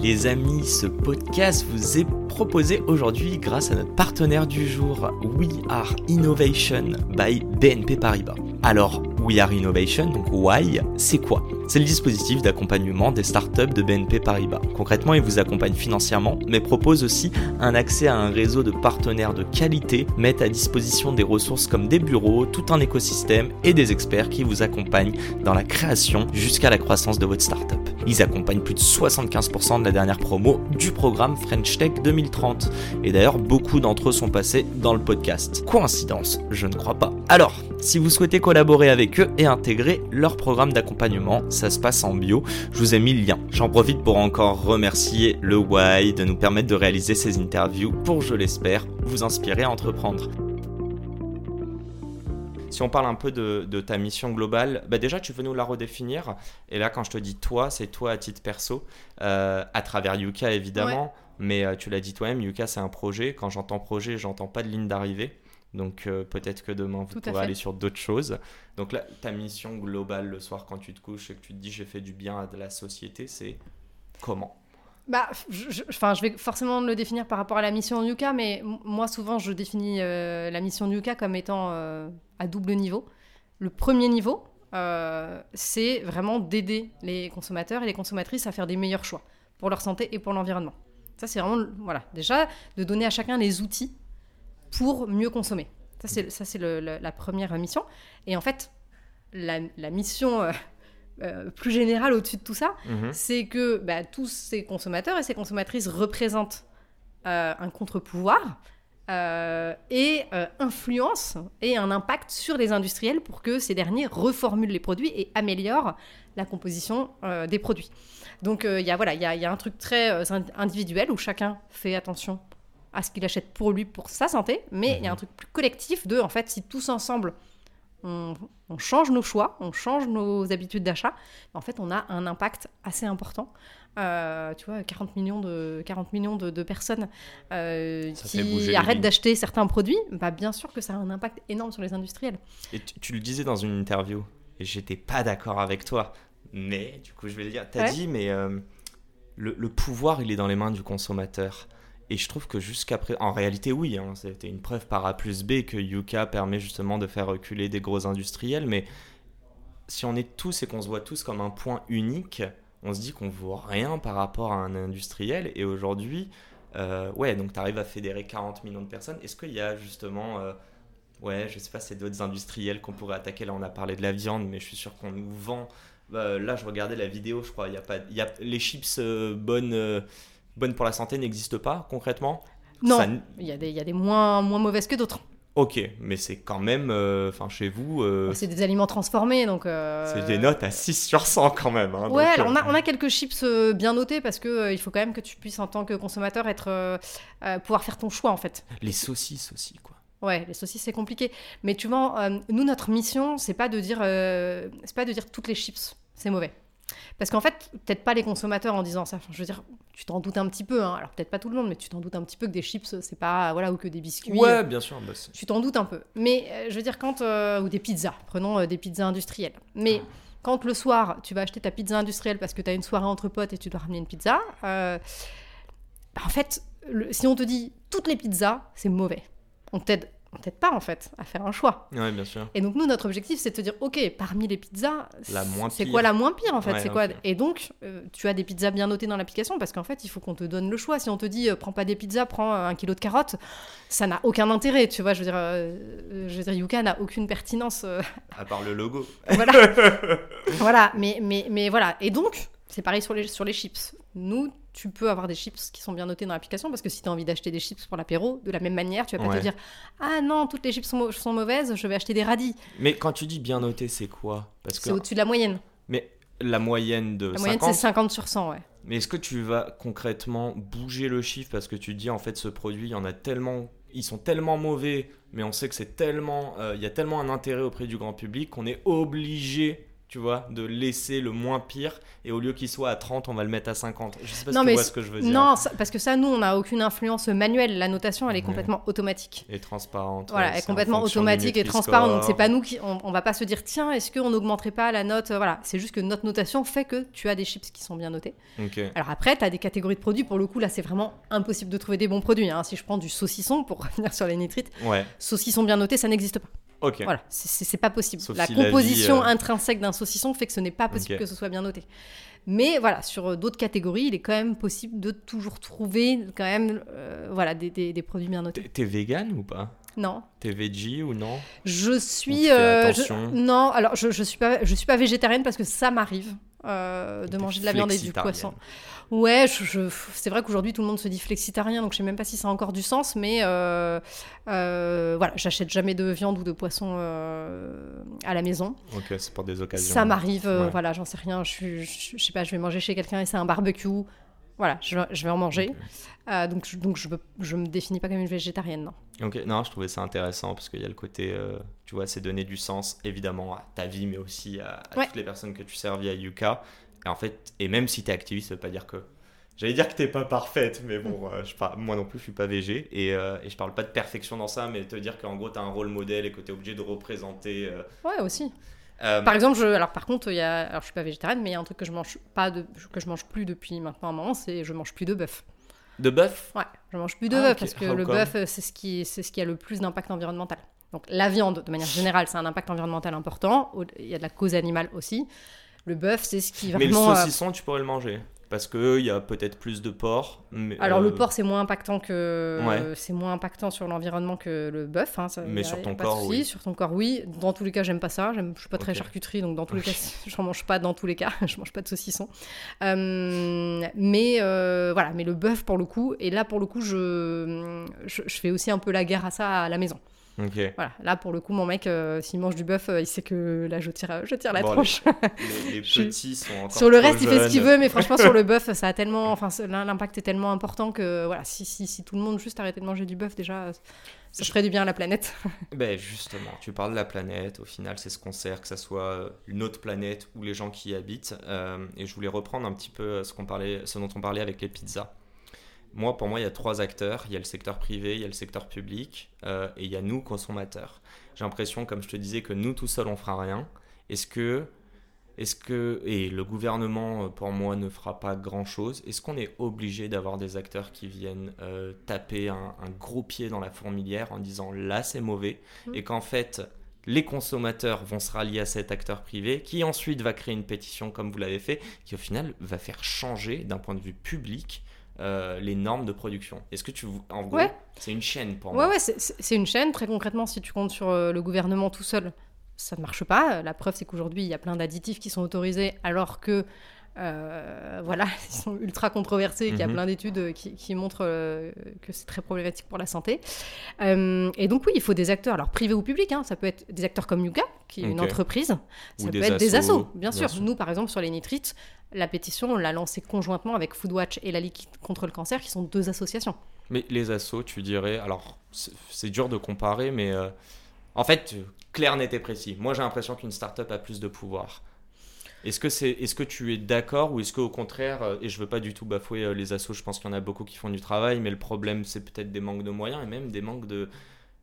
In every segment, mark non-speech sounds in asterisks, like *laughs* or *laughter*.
Les amis, ce podcast vous est proposé aujourd'hui grâce à notre partenaire du jour, We Are Innovation by BNP Paribas. Alors, We Are Innovation, donc Why, c'est quoi? C'est le dispositif d'accompagnement des startups de BNP Paribas. Concrètement, il vous accompagne financièrement, mais propose aussi un accès à un réseau de partenaires de qualité, met à disposition des ressources comme des bureaux, tout un écosystème et des experts qui vous accompagnent dans la création jusqu'à la croissance de votre startup. Ils accompagnent plus de 75% de la dernière promo du programme French Tech 2030. Et d'ailleurs, beaucoup d'entre eux sont passés dans le podcast. Coïncidence Je ne crois pas. Alors, si vous souhaitez collaborer avec eux et intégrer leur programme d'accompagnement, ça se passe en bio. Je vous ai mis le lien. J'en profite pour encore remercier le Why de nous permettre de réaliser ces interviews pour, je l'espère, vous inspirer à entreprendre. Si on parle un peu de, ta mission globale, bah déjà tu veux nous la redéfinir. Et là, quand je te dis toi, c'est toi à titre perso, euh, à travers Yuka évidemment. Mais euh, tu l'as dit toi-même, Yuka c'est un projet. Quand j'entends projet, j'entends pas de ligne d'arrivée. Donc euh, peut-être que demain vous pourrez aller sur d'autres choses. Donc là, ta mission globale le soir quand tu te couches et que tu te dis j'ai fait du bien à la société, c'est comment? Bah, je, enfin, je vais forcément le définir par rapport à la mission Yuka, mais moi souvent je définis la mission Yuka comme étant à double niveau. Le premier niveau, euh, c'est vraiment d'aider les consommateurs et les consommatrices à faire des meilleurs choix pour leur santé et pour l'environnement. Ça, c'est vraiment, voilà, déjà, de donner à chacun les outils pour mieux consommer. Ça, c'est la première mission. Et en fait, la, mission euh, euh, plus générale au-dessus de tout ça, mhm. c'est que bah, tous ces consommateurs et ces consommatrices représentent un contre-pouvoir euh, et euh, influence et un impact sur les industriels pour que ces derniers reformulent les produits et améliorent la composition euh, des produits. Donc il y, a, voilà, y, a, y a un truc très individuel où chacun fait attention à ce qu'il achète pour lui, pour sa santé, mais il y a un mhm. truc plus collectif de, en fait, si tous ensemble, on, on change nos choix, on change nos habitudes d'achat, en fait, on a un impact assez important euh, tu vois, 40 millions de, 40 millions de, personnes euh, qui arrêtent d'acheter certains produits, bah, bien sûr que ça a un impact énorme sur les industriels. Et tu, le disais dans une interview, et j'étais pas d'accord avec toi, mais du coup je vais le dire, tu as dit, mais euh, le, pouvoir il est dans les mains du consommateur. Et je trouve que jusqu'à présent, en réalité, oui, hein, c'était une preuve par A plus B que Yuka permet justement de faire reculer des gros industriels, mais si on est tous et qu'on se voit tous comme un point unique, on se dit qu'on vaut rien par rapport à un industriel. Et aujourd'hui, euh, ouais, donc tu arrives à fédérer 40 millions de personnes. Est-ce qu'il y a justement, euh, ouais, je sais pas, c'est d'autres industriels qu'on pourrait attaquer? Là, on a parlé de la viande, mais je suis sûr qu'on nous vend. Bah, là, je regardais la vidéo, je crois. Il y a pas, y a, les chips euh, bonnes, bonnes pour la santé n'existent pas concrètement? Non, il y a des, il y a des moins, moins mauvaises que d'autres. Ok, mais c'est quand même, euh, enfin chez vous... Euh, c'est des aliments transformés, donc... Euh, c'est des notes à 6 sur 100 quand même. Hein, ouais, alors on, a, on a quelques chips bien notés parce que il faut quand même que tu puisses en tant que consommateur être, pouvoir faire ton choix en fait. Les saucisses aussi, quoi. Ouais, les saucisses c'est compliqué. Mais tu vois, nous notre mission c'est pas de dire, c'est pas de dire toutes les chips, c'est mauvais. Parce qu'en fait, peut-être pas les consommateurs en disant ça. je veux dire, tu t'en doutes un petit peu. Hein. Alors peut-être pas tout le monde, mais tu t'en doutes un petit peu que des chips, c'est pas voilà ou que des biscuits. Ouais, bien sûr. Bah, tu t'en doutes un peu. Mais euh, je veux dire quand euh, ou des pizzas. Prenons euh, des pizzas industrielles. Mais quand le soir tu vas acheter ta pizza industrielle parce que tu as une soirée entre potes et tu dois ramener une pizza, bah, en fait, si on te dit toutes les pizzas, c'est mauvais. On t'aide t'aide pas en fait à faire un choix. Ouais, bien sûr. Et donc nous notre objectif c'est de te dire ok parmi les pizzas c'est quoi la moins pire en fait c'est quoi et donc euh, tu as des pizzas bien notées dans l'application parce qu'en fait il faut qu'on te donne le choix. Si on te dit euh, prends pas des pizzas prends un kilo de carottes ça n'a aucun intérêt tu vois. Je veux dire euh, je veux dire Yuka n'a aucune pertinence *laughs* à part le logo. voilà. *laughs* Voilà mais mais mais voilà. Et donc c'est pareil sur les sur les chips. Nous tu peux avoir des chips qui sont bien notés dans l'application parce que si tu as envie d'acheter des chips pour l'apéro, de la même manière, tu vas pas te dire Ah non, toutes les chips sont, sont, mauvaises, je vais acheter des radis. Mais quand tu dis bien noté, c'est quoi? Parce que... C'est au-dessus de la moyenne. Mais la moyenne de La moyenne, c'est 50 sur 100, ouais. Mais est-ce que tu vas concrètement bouger le chiffre parce que tu dis en fait ce produit, il y en a tellement, ils sont tellement mauvais, mais on sait que c'est tellement, euh, il y a tellement un intérêt auprès du grand public qu'on est obligé tu vois, de laisser le moins pire et au lieu qu'il soit à 30, on va le mettre à 50. Je sais pas non, si mais tu vois ce que je veux dire. Non, ça- parce que ça, nous, on n'a aucune influence manuelle. La notation, elle est Ouais. complètement automatique. Et transparente. Voilà, ouais, elle est complètement automatique et transparente. Donc c'est pas nous qui, on, on va pas se dire tiens, est-ce qu'on n'augmenterait pas la note euh, Voilà, c'est juste que notre notation fait que tu as des chips qui sont bien notés. Ok. Alors après, tu as des catégories de produits. Pour le coup, là, c'est vraiment impossible de trouver des bons produits. hein. Si je prends du saucisson, pour *laughs* revenir sur les nitrites, Ouais, saucisson bien noté, ça n'existe pas. Ok. Voilà, c'est- pas possible. Sauf la si la vie, composition euh, intrinsèque d'un saucisson fait que ce n'est pas possible que ce soit bien noté. Mais voilà, sur euh, d'autres catégories, il est quand même possible de toujours trouver quand même euh, voilà, des, des- des produits bien notés. T'es vegan ou pas? Non, T'es veggie ou non? Je suis euh, je- non, alors je, je suis pas je suis pas végétarienne parce que ça m'arrive de manger de la viande et du poisson. Ouais, je, je- c'est vrai qu'aujourd'hui tout le monde se dit flexitarien, donc je sais même pas si ça a encore du sens, mais euh, euh, voilà, j'achète jamais de viande ou de poisson euh, à la maison. Ok, c'est pour des occasions. Ça m'arrive, euh, Ouais. voilà, j'en sais rien. Je, je, je sais pas, je vais manger chez quelqu'un et c'est un barbecue. Voilà, je, vais- en manger. Ok. Euh, donc, je, donc je, me- je me définis pas comme une végétarienne, non. Ok, non, je trouvais ça intéressant parce qu'il y a le côté, tu vois, c'est donner du sens évidemment à ta vie, mais aussi à, à Ouais. toutes les personnes que tu sers via Yuka. Et en fait, et même si t'es activiste, ça veut pas dire que. J'allais dire que t'es pas parfaite, mais bon, *laughs* euh, je par- moi non plus, je suis pas végé. Et, euh, et je parle pas de perfection dans ça, mais te dire qu'en gros, t'as un rôle modèle et que t'es obligé de représenter. euh, Ouais, aussi. euh, Par exemple, je, alors par contre, y a, alors je suis pas végétarienne, mais il y a un truc que je mange pas de, que je mange plus depuis maintenant un moment, c'est je mange plus de bœuf. de bœuf? Ouais, je mange plus de Ah, bœuf parce que How le bœuf, euh, c'est ce qui, c'est ce qui a le plus d'impact environnemental. Donc la viande, de manière générale, c'est un impact environnemental important. Il y a de la cause animale aussi. Le bœuf, c'est ce qui Mais le vraiment. euh, saucisson, tu pourrais le manger. Parce qu'il y a peut-être plus de porc. mais, Alors euh, le porc c'est moins impactant que Ouais. c'est moins impactant sur l'environnement que le bœuf. hein, ça, Mais a- sur ton corps, oui. Sur ton corps oui. Dans tous les cas j'aime pas ça. Je suis pas très charcuterie donc dans tous les cas *laughs* je mange pas dans tous les cas. *laughs* je mange pas de saucisson. Euh, mais euh, voilà mais le bœuf pour le coup et là pour le coup je, je je fais aussi un peu la guerre à ça à la maison. Ok. Voilà là pour le coup mon mec euh, s'il mange du bœuf euh, il sait que là je tire je tire la Bon, tronche. Les, *laughs* les suis- petits sont encore. Sur le reste, il fait ce qu'il veut, mais franchement, sur le *laughs* bœuf, ça a tellement, enfin, l'impact est tellement important que voilà, si, si, si tout le monde juste arrêtait de manger du bœuf, déjà, ça Je- ferait du bien à la planète. *laughs* Ben justement, tu parles de la planète, au final c'est ce qu'on sert, que ce soit euh, une autre planète ou les gens qui y habitent. Euh, et je voulais reprendre un petit peu euh, ce, qu'on parlait, ce dont on parlait avec les pizzas. Moi, pour moi, il y a trois acteurs. Il y a le secteur privé, il y a le secteur public euh, et il y a nous, consommateurs. J'ai l'impression, comme je te disais, que nous, tout seuls, on fera rien. Est-ce que... Est-ce que, et le gouvernement, euh, pour moi, ne fera pas grand-chose, est-ce qu'on est obligé d'avoir des acteurs qui viennent euh, taper un, un gros pied dans la fourmilière en disant là c'est mauvais, Mm. et qu'en fait les consommateurs vont se rallier à cet acteur privé, qui ensuite va créer une pétition comme vous l'avez fait, qui au final va faire changer d'un point de vue public euh, les normes de production. Est-ce que tu... En gros, Ouais. c'est une chaîne pour Ouais, moi. ouais, c'est une chaîne. Très concrètement, si tu comptes sur euh, le gouvernement tout seul, ça ne marche pas. La preuve, c'est qu'aujourd'hui, il y a plein d'additifs qui sont autorisés, alors que, euh, voilà, *laughs* ils sont ultra controversés, qu'il y a Mhm. plein d'études qui, qui montrent euh, que c'est très problématique pour la santé. Euh, et donc, oui, il faut des acteurs, alors privés ou publics, hein, ça peut être des acteurs comme Yuka, qui est une entreprise, Ou ça des peut être des assos, bien, bien sûr. sûr. Nous, par exemple, sur les nitrites, la pétition, on l'a lancée conjointement avec Foodwatch et la Ligue contre le cancer, qui sont deux associations. Mais les assos, tu dirais, alors c'est dur de comparer, mais en fait, clair, net et précis. Moi, j'ai l'impression qu'une startup a plus de pouvoir. Est-ce que, est-ce que tu es d'accord ou est-ce qu'au contraire, euh, et je veux pas du tout bafouer euh, les assos, je pense qu'il y en a beaucoup qui font du travail, mais le problème, c'est peut-être des manques de moyens et même des manques de.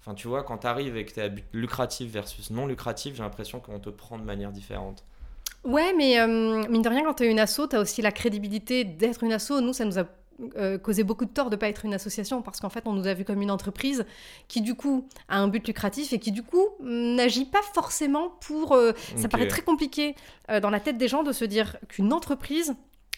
Enfin, tu vois, quand tu arrives et que tu es à but lucratif versus non lucratif, j'ai l'impression qu'on te prend de manière différente. Ouais, mais euh, mine de rien, quand tu es une asso, tu as aussi la crédibilité d'être une asso. Nous, ça nous a euh, causé beaucoup de tort de pas être une association parce qu'en fait, on nous a vu comme une entreprise qui, du coup, a un but lucratif et qui, du coup, n'agit pas forcément pour. euh, Ça paraît très compliqué euh, dans la tête des gens de se dire qu'une entreprise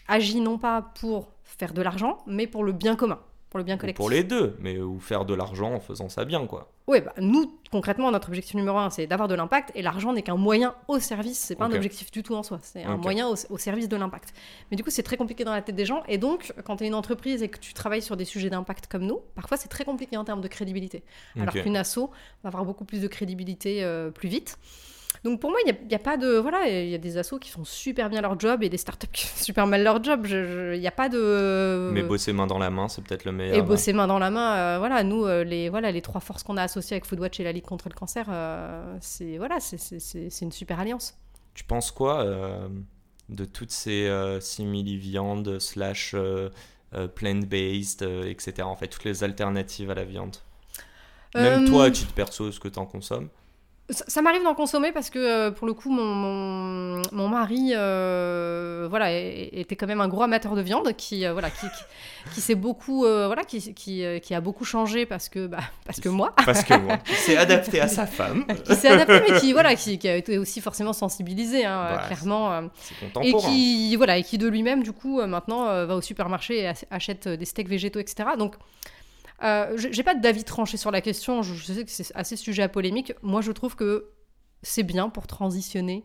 agit non pas pour faire de l'argent, mais pour le bien commun, pour le bien Ou collectif. pour les deux, mais ou faire de l'argent en faisant ça bien, quoi. Oui, bah, nous, concrètement, notre objectif numéro un, c'est d'avoir de l'impact, et l'argent n'est qu'un moyen au service, c'est pas un objectif du tout en soi, c'est un moyen au, au service de l'impact. Mais du coup, c'est très compliqué dans la tête des gens, et donc, quand tu es une entreprise et que tu travailles sur des sujets d'impact comme nous, parfois c'est très compliqué en termes de crédibilité. Alors qu'une asso va avoir beaucoup plus de crédibilité euh, plus vite. Donc pour moi, il n'y a, a, pas de. Voilà, il y a des assos qui font super bien leur job et des startups qui *laughs* font super mal leur job. Il n'y a pas de. Mais bosser main dans la main, c'est peut-être le meilleur. Et bosser main dans la main, euh, voilà, nous, euh, les, voilà, les trois forces qu'on a associées avec Foodwatch et la Ligue contre le cancer, euh, c'est voilà, c'est une super alliance. Tu penses quoi de toutes ces simili-viandes, slash plant-based, etc. En fait, toutes les alternatives à la viande? Même toi, à titre perso, ce que tu en consommes? Ça, m'arrive d'en consommer parce que euh, pour le coup mon, mon, mari euh, voilà était quand même un gros amateur de viande qui euh, voilà qui, qui, s'est beaucoup voilà qui, qui, qui, a beaucoup changé parce que bah, parce que moi. Parce que moi. Qui s'est adapté à sa *laughs* femme. Qui s'est adapté mais qui voilà qui, a été aussi forcément sensibilisé hein, bah, clairement et qui voilà et qui de lui-même du coup maintenant va au supermarché et achète des steaks végétaux etc donc euh, j'ai pas d'avis tranché sur la question, je, sais que c'est assez sujet à polémique. Moi, je trouve que c'est bien pour transitionner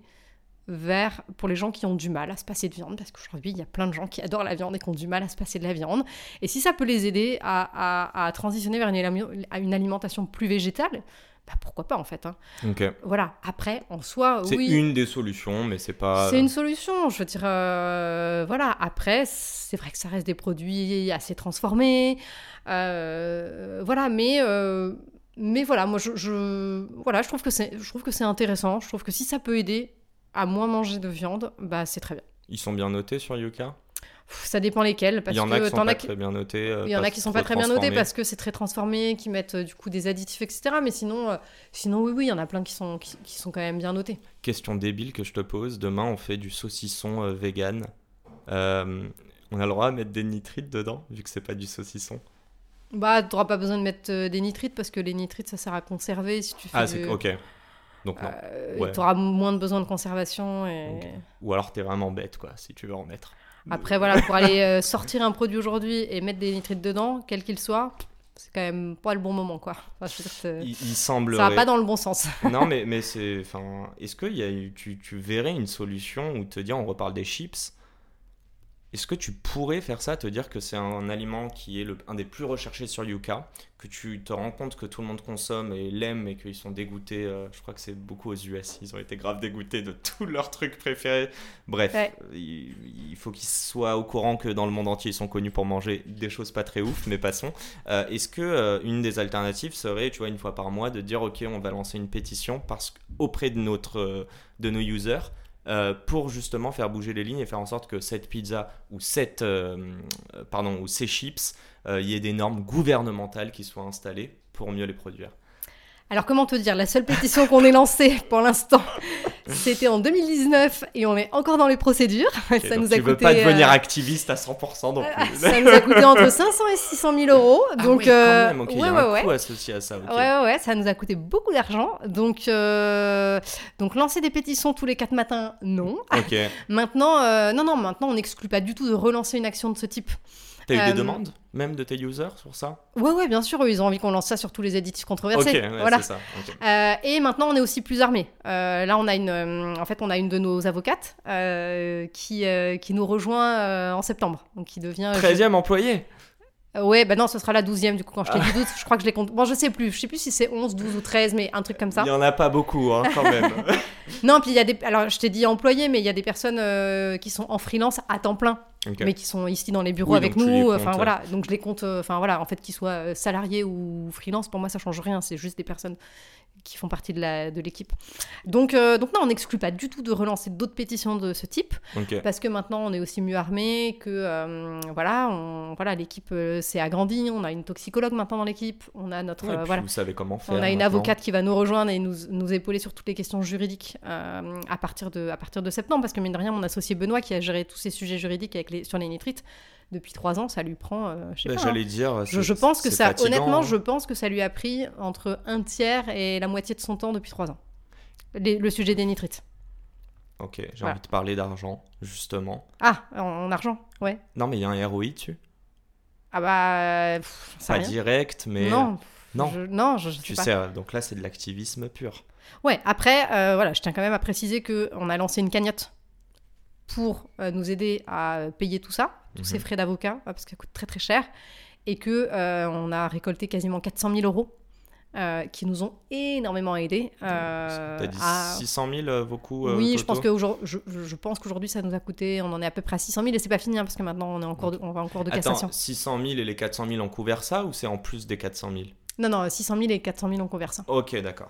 vers pour les gens qui ont du mal à se passer de viande, parce qu'aujourd'hui, il y a plein de gens qui adorent la viande et qui ont du mal à se passer de la viande. Et si ça peut les aider à, transitionner vers une, alimentation plus végétale, bah pourquoi pas en fait. Hein. Voilà, après, en soi, c'est une des solutions, mais c'est pas. C'est une solution, je veux dire. Euh, voilà, après, c'est vrai que ça reste des produits assez transformés. Euh, voilà, mais. Euh, mais voilà, moi je, voilà, je trouve que c'est je trouve que c'est intéressant. Je trouve que si ça peut aider à moins manger de viande, bah c'est très bien. Ils sont bien notés sur Yuka? Ça dépend lesquels. Parce il y en a qui sont pas très bien notés. Euh, il y en a qui sont pas très bien notés parce que c'est très transformé, qui mettent euh, du coup des additifs, etc. Mais sinon, euh, sinon oui, oui, il y en a plein qui sont, qui, sont quand même bien notés. Question débile que je te pose. Demain, on fait du saucisson vegan. on a le droit à mettre des nitrites dedans, vu que c'est pas du saucisson? Bah, tu n'auras pas besoin de mettre des nitrites parce que les nitrites, ça sert à conserver si tu fais. Ah, c'est ok. Donc non. Tu auras moins de besoin de conservation. Et... Ou alors tu es vraiment bête, quoi, si tu veux en mettre. Après, voilà, pour aller euh, sortir un produit aujourd'hui et mettre des nitrites dedans, quel qu'il soit, c'est quand même pas le bon moment, quoi. il, semble. Ça va pas dans le bon sens. *laughs* non, mais, mais c'est. Enfin, est-ce que y a, tu, tu verrais une solution où te dire, on reparle des chips est-ce que tu pourrais faire ça, te dire que c'est un, aliment qui est le, un des plus recherchés sur Yuka, que tu te rends compte que tout le monde consomme et l'aime et qu'ils sont dégoûtés euh, Je crois que c'est beaucoup aux US, ils ont été grave dégoûtés de tous leurs trucs préférés. Bref, il, faut qu'ils soient au courant que dans le monde entier ils sont connus pour manger des choses pas très ouf, mais passons. Euh, est-ce que euh, une des alternatives serait, tu vois, une fois par mois, de dire ok, on va lancer une pétition parce auprès de notre de nos users euh, pour justement faire bouger les lignes et faire en sorte que cette pizza ou, cette, euh, pardon, ou ces chips, euh, il y ait des normes gouvernementales qui soient installées pour mieux les produire. Alors comment te dire, la seule pétition qu'on ait lancée pour l'instant, *laughs* c'était en 2019 et on est encore dans les procédures. ça nous a tu coûté, veux pas devenir euh, activiste à 100% donc ça nous a coûté entre *laughs* 500 et 600 000 euros. Ah donc, oui, quand même, il y a un coût associé à ça. Ouais, ouais, ouais, ça nous a coûté beaucoup d'argent. Donc, euh, donc lancer des pétitions tous les 4 matins, non. *laughs* maintenant, euh, non, non, maintenant on n'exclut pas du tout de relancer une action de ce type. T'as eu des demandes même de tes users sur ça? Ouais, ouais, bien sûr, ils ont envie qu'on lance ça sur tous les éditifs controversés. voilà. Ça. Euh, et maintenant, on est aussi plus armés. Euh, là, on a une, euh, en fait, on a une de nos avocates qui, qui nous rejoint en septembre, donc qui devient 13e employé? Ouais, bah non, ce sera la 12e du coup quand je t'ai dit 12, je crois que je les compte. Bon, je sais plus, je sais plus si c'est 11, 12 ou 13, mais un truc comme ça. Il y en a pas beaucoup hein, quand même. *laughs* non, puis il y a des alors je t'ai dit employés mais il y a des personnes qui sont en freelance à temps plein mais qui sont ici dans les bureaux avec nous. Enfin voilà, donc je les compte. Euh, enfin voilà, en fait, qu'ils soient euh, salariés ou freelance, pour moi, ça change rien. C'est juste des personnes qui font partie de l'équipe. De donc, euh, donc non, on n'exclut pas du tout de relancer d'autres pétitions de ce type, parce que maintenant on est aussi mieux armé, que euh, voilà, on, voilà l'équipe euh, s'est agrandie, on a une toxicologue maintenant dans l'équipe, on a notre voilà, vous savez comment faire. On a une avocate qui va nous rejoindre et nous, nous épauler sur toutes les questions juridiques à partir de à partir de septembre, parce que mine de rien, mon associé Benoît qui a géré tous ces sujets juridiques avec les, sur les nitrites, depuis trois ans, ça lui prend. Euh, je sais bah, J'allais hein. dire. Je, pense que ça, honnêtement, hein. je pense que ça lui a pris entre un tiers et la moitié de son temps depuis trois ans. le sujet des nitrites. Ok, j'ai envie de parler d'argent, justement. Ah, en, argent, ouais. Non, mais il y a un ROI dessus. Ah bah. pas direct, mais. Non. Non, je, non, je, tu sais, donc là c'est de l'activisme pur. Ouais, après, euh, voilà, je tiens quand même à préciser qu'on a lancé une cagnotte pour euh, nous aider à payer tout ça, tous ces mhm. frais d'avocat, parce que ça coûte très très cher, et que euh, on a récolté quasiment 400 000 euros euh, qui nous ont énormément aidés. Euh, T'as dit 600 000 vos coûts Oui, je pense, que je, je, pense qu'aujourd'hui ça nous a coûté, on en est à peu près à 600 000 et c'est pas fini hein, parce que maintenant on, est en cours de, on va en cours de cassation. Attends, 600 000 et les 400 000 ont couvert ça ou c'est en plus des 400 000 Non, non, 600 000 et 400 000 ont couvert ça. Ok, d'accord.